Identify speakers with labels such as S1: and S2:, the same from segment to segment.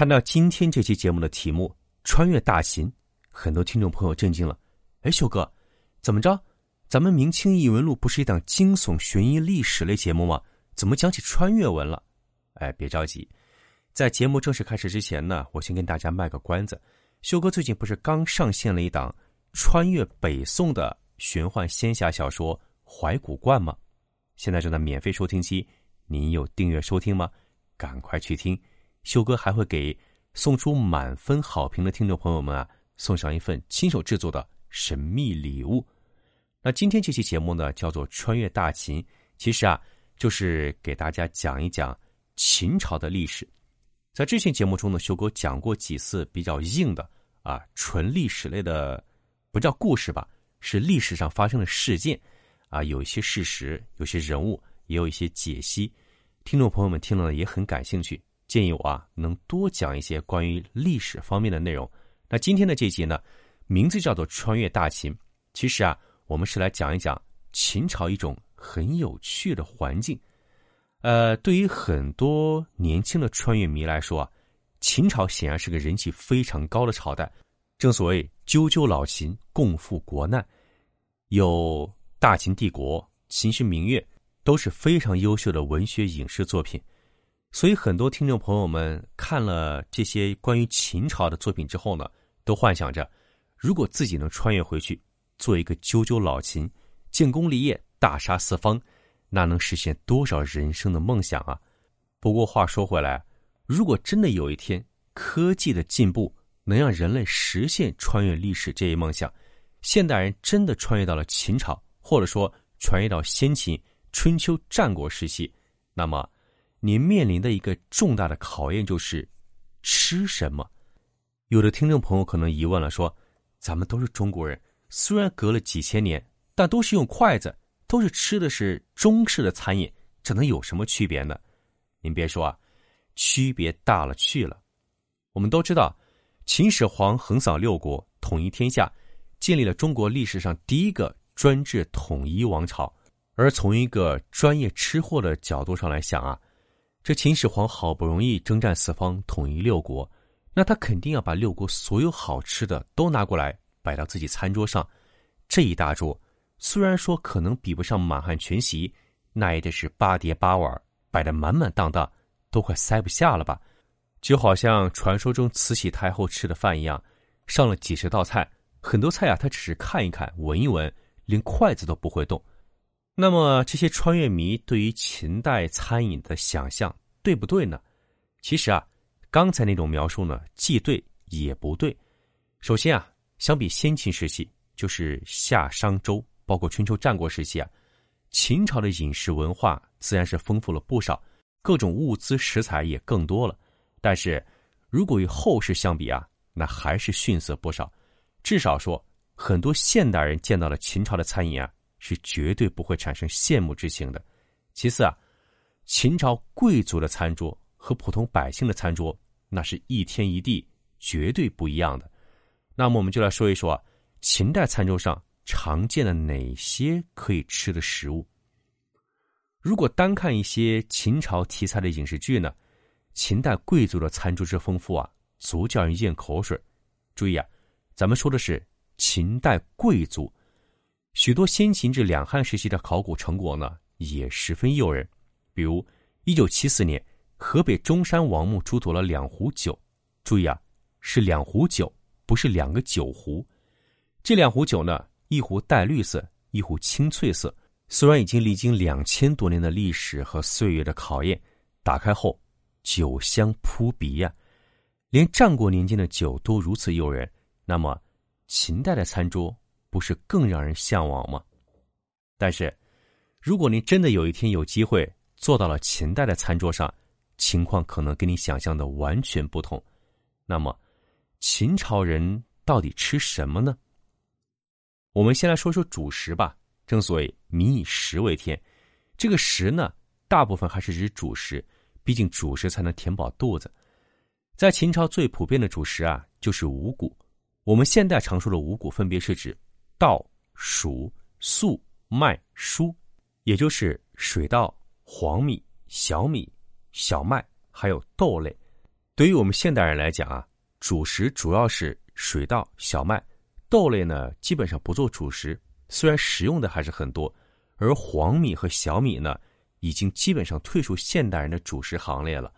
S1: 看到今天这期节目的题目“穿越大秦”，很多听众朋友震惊了。哎，秀哥，怎么着？咱们《明清异闻录》不是一档惊悚悬疑历史类节目吗？怎么讲起穿越文了？哎，别着急，在节目正式开始之前呢，我先跟大家卖个关子。秀哥最近不是刚上线了一档穿越北宋的玄幻仙侠小说《怀古观》吗？现在正在免费收听期，您有订阅收听吗？赶快去听。修哥还会给送出满分好评的听众朋友们啊，送上一份亲手制作的神秘礼物。那今天这期节目呢，叫做《穿越大秦》，其实啊，就是给大家讲一讲秦朝的历史。在之前节目中呢，修哥讲过几次比较硬的啊，纯历史类的，不叫故事吧，是历史上发生的事件啊，有一些事实，有些人物，也有一些解析。听众朋友们听了也很感兴趣。建议我啊，能多讲一些关于历史方面的内容。那今天的这集呢，名字叫做《穿越大秦》。其实啊，我们是来讲一讲秦朝一种很有趣的环境。呃，对于很多年轻的穿越迷来说啊，秦朝显然是个人气非常高的朝代。正所谓“赳赳老秦，共赴国难”，有大秦帝国、秦时明月，都是非常优秀的文学影视作品。所以，很多听众朋友们看了这些关于秦朝的作品之后呢，都幻想着，如果自己能穿越回去，做一个赳赳老秦，建功立业，大杀四方，那能实现多少人生的梦想啊！不过话说回来，如果真的有一天科技的进步能让人类实现穿越历史这一梦想，现代人真的穿越到了秦朝，或者说穿越到先秦、春秋战国时期，那么。您面临的一个重大的考验就是吃什么。有的听众朋友可能疑问了，说：“咱们都是中国人，虽然隔了几千年，但都是用筷子，都是吃的是中式的餐饮，这能有什么区别呢？”您别说啊，区别大了去了。我们都知道，秦始皇横扫六国，统一天下，建立了中国历史上第一个专制统一王朝。而从一个专业吃货的角度上来想啊。这秦始皇好不容易征战四方，统一六国，那他肯定要把六国所有好吃的都拿过来摆到自己餐桌上。这一大桌，虽然说可能比不上满汉全席，那也得是八碟八碗摆得满满当当，都快塞不下了吧？就好像传说中慈禧太后吃的饭一样，上了几十道菜，很多菜啊，他只是看一看、闻一闻，连筷子都不会动。那么这些穿越迷对于秦代餐饮的想象对不对呢？其实啊，刚才那种描述呢，既对也不对。首先啊，相比先秦时期，就是夏商周，包括春秋战国时期啊，秦朝的饮食文化自然是丰富了不少，各种物资食材也更多了。但是，如果与后世相比啊，那还是逊色不少。至少说，很多现代人见到了秦朝的餐饮啊。是绝对不会产生羡慕之情的。其次啊，秦朝贵族的餐桌和普通百姓的餐桌那是一天一地，绝对不一样的。那么我们就来说一说啊，秦代餐桌上常见的哪些可以吃的食物。如果单看一些秦朝题材的影视剧呢，秦代贵族的餐桌之丰富啊，足叫人咽口水。注意啊，咱们说的是秦代贵族。许多先秦至两汉时期的考古成果呢，也十分诱人。比如，一九七四年，河北中山王墓出土了两壶酒。注意啊，是两壶酒，不是两个酒壶。这两壶酒呢，一壶带绿色，一壶青翠色。虽然已经历经两千多年的历史和岁月的考验，打开后，酒香扑鼻呀。连战国年间的酒都如此诱人，那么，秦代的餐桌？不是更让人向往吗？但是，如果您真的有一天有机会坐到了秦代的餐桌上，情况可能跟你想象的完全不同。那么，秦朝人到底吃什么呢？我们先来说说主食吧。正所谓“民以食为天”，这个“食”呢，大部分还是指主食，毕竟主食才能填饱肚子。在秦朝最普遍的主食啊，就是五谷。我们现代常说的五谷，分别是指稻、黍、粟、麦、菽，也就是水稻、黄米、小米、小麦，还有豆类。对于我们现代人来讲啊，主食主要是水稻、小麦，豆类呢基本上不做主食。虽然食用的还是很多，而黄米和小米呢，已经基本上退出现代人的主食行列了。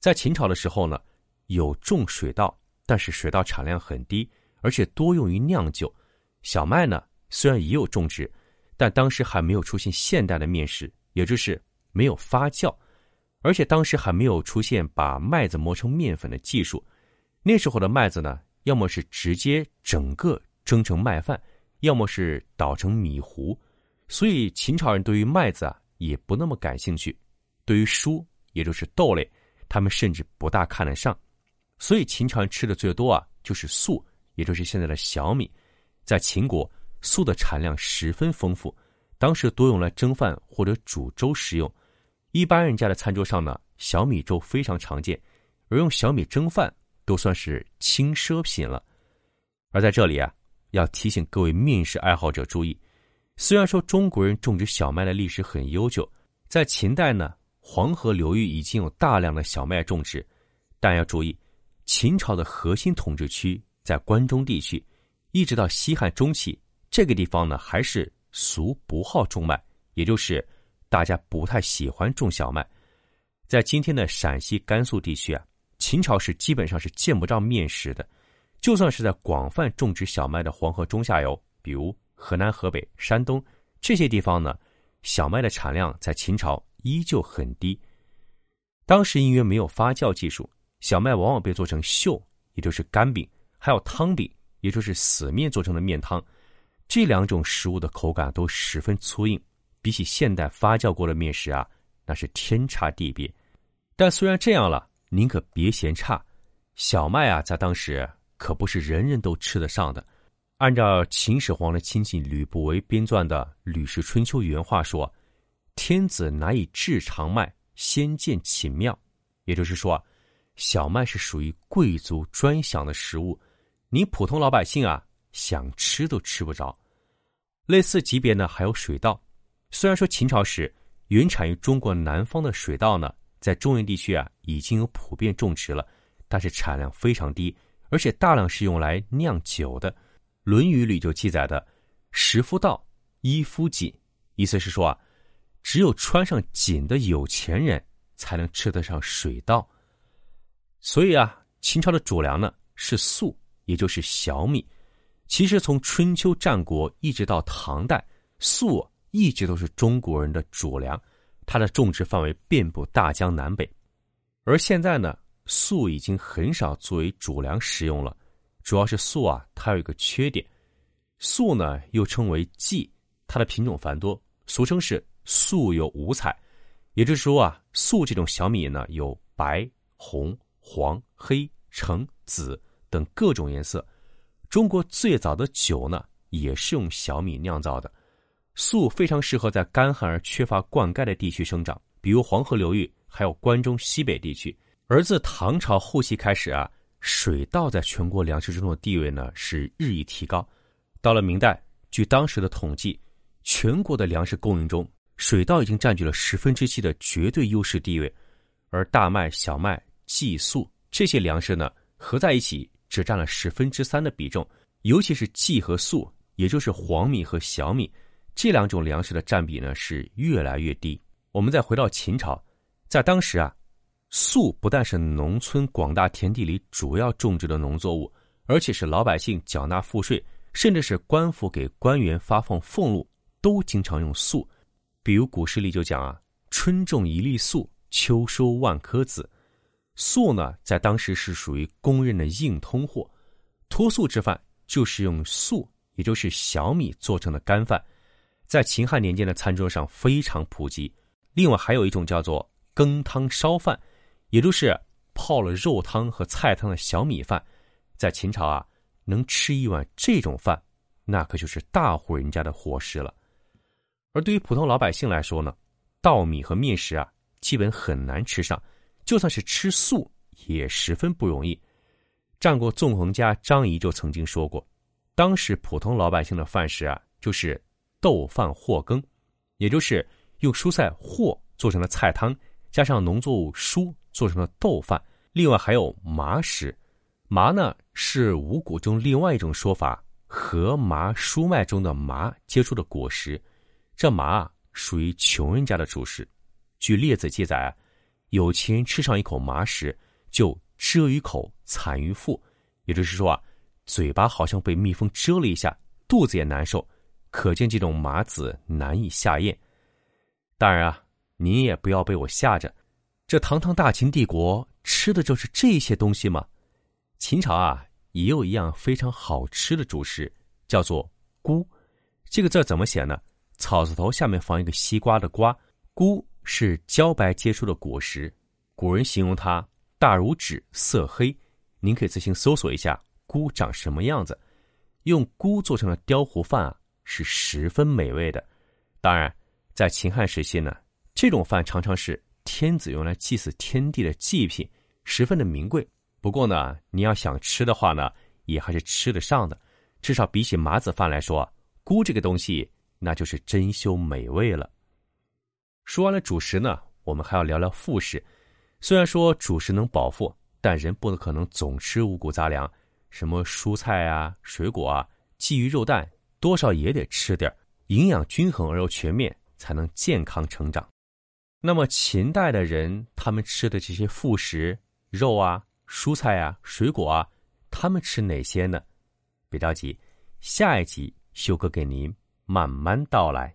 S1: 在秦朝的时候呢，有种水稻，但是水稻产量很低，而且多用于酿酒。小麦呢，虽然也有种植，但当时还没有出现现代的面食，也就是没有发酵，而且当时还没有出现把麦子磨成面粉的技术。那时候的麦子呢，要么是直接整个蒸成麦饭。要么是捣成米糊，所以秦朝人对于麦子啊也不那么感兴趣，对于黍也就是豆类，他们甚至不大看得上，所以秦朝人吃的最多啊就是粟，也就是现在的小米。在秦国，粟的产量十分丰富，当时多用来蒸饭或者煮粥食用。一般人家的餐桌上呢，小米粥非常常见，而用小米蒸饭都算是轻奢品了。而在这里啊。要提醒各位面食爱好者注意，虽然说中国人种植小麦的历史很悠久，在秦代呢，黄河流域已经有大量的小麦种植，但要注意，秦朝的核心统治区在关中地区，一直到西汉中期，这个地方呢还是俗不好种麦，也就是大家不太喜欢种小麦。在今天的陕西、甘肃地区啊，秦朝是基本上是见不着面食的。就算是在广泛种植小麦的黄河中下游，比如河南、河北、山东这些地方呢，小麦的产量在秦朝依旧很低。当时因为没有发酵技术，小麦往往被做成锈，也就是干饼，还有汤饼，也就是死面做成的面汤。这两种食物的口感都十分粗硬，比起现代发酵过的面食啊，那是天差地别。但虽然这样了，您可别嫌差，小麦啊，在当时。可不是人人都吃得上的。按照秦始皇的亲戚吕不韦编撰的《吕氏春秋》原话说：“天子难以制长麦，先见寝庙。”也就是说，小麦是属于贵族专享的食物，你普通老百姓啊，想吃都吃不着。类似级别呢，还有水稻。虽然说秦朝时原产于中国南方的水稻呢，在中原地区啊已经有普遍种植了，但是产量非常低。而且大量是用来酿酒的，《论语》里就记载的“食夫道，衣夫锦”，意思是说啊，只有穿上锦的有钱人才能吃得上水稻。所以啊，秦朝的主粮呢是粟，也就是小米。其实从春秋战国一直到唐代，粟一直都是中国人的主粮，它的种植范围遍布大江南北。而现在呢？粟已经很少作为主粮食用了，主要是粟啊，它有一个缺点。粟呢又称为稷，它的品种繁多，俗称是粟有五彩。也就是说啊，粟这种小米呢有白、红、黄、黑、橙、紫等各种颜色。中国最早的酒呢也是用小米酿造的。粟非常适合在干旱而缺乏灌溉的地区生长，比如黄河流域，还有关中西北地区。而自唐朝后期开始啊，水稻在全国粮食中的地位呢是日益提高。到了明代，据当时的统计，全国的粮食供应中，水稻已经占据了十分之七的绝对优势地位，而大麦、小麦、稷、粟这些粮食呢合在一起只占了十分之三的比重。尤其是稷和粟，也就是黄米和小米这两种粮食的占比呢是越来越低。我们再回到秦朝，在当时啊。粟不但是农村广大田地里主要种植的农作物，而且是老百姓缴纳赋税，甚至是官府给官员发放俸禄，都经常用粟。比如古诗里就讲啊：“春种一粒粟，秋收万颗子。”粟呢，在当时是属于公认的硬通货。脱粟之饭就是用粟，也就是小米做成的干饭，在秦汉年间的餐桌上非常普及。另外还有一种叫做羹汤烧饭，也就是泡了肉汤和菜汤的小米饭。在秦朝啊，能吃一碗这种饭，那可就是大户人家的伙食了。而对于普通老百姓来说呢，稻米和面食啊，基本很难吃上，就算是吃素也十分不容易。战国纵横家张仪就曾经说过，当时普通老百姓的饭食啊，就是豆饭或羹，也就是用蔬菜或做成了菜汤，加上农作物蔬做成了豆饭。另外还有麻食，麻呢是五谷中另外一种说法，禾麻蔬麦中的麻结出的果实。这麻啊，属于穷人家的主食。据列子记载啊，有钱人吃上一口麻食，就蛰于口，惨于腹。也就是说啊，嘴巴好像被蜜蜂蛰了一下，肚子也难受。可见这种麻子难以下咽。当然啊，您也不要被我吓着。这堂堂大秦帝国吃的就是这些东西吗？秦朝啊，也有一样非常好吃的主食，叫做“菇”。这个字怎么写呢？草字头下面放一个西瓜的“瓜”，菇是茭白结出的果实。古人形容它大如纸，色黑。您可以自行搜索一下菇长什么样子。用菇做成的雕糊饭啊，是十分美味的。当然，在秦汉时期呢，这种饭常常是天子用来祭祀天地的祭品，十分的名贵。不过呢，你要想吃的话呢，也还是吃得上的。至少比起麻子饭来说，菇这个东西。那就是珍馐美味了。说完了主食呢，我们还要聊聊副食。虽然说主食能饱腹，但人不可能总吃五谷杂粮，什么蔬菜啊、水果啊、鲫鱼肉蛋，多少也得吃点营养均衡而又全面，才能健康成长。那么秦代的人，他们吃的这些副食，肉啊、蔬菜啊、水果啊，他们吃哪些呢？别着急，下一集修哥给您。慢慢道来。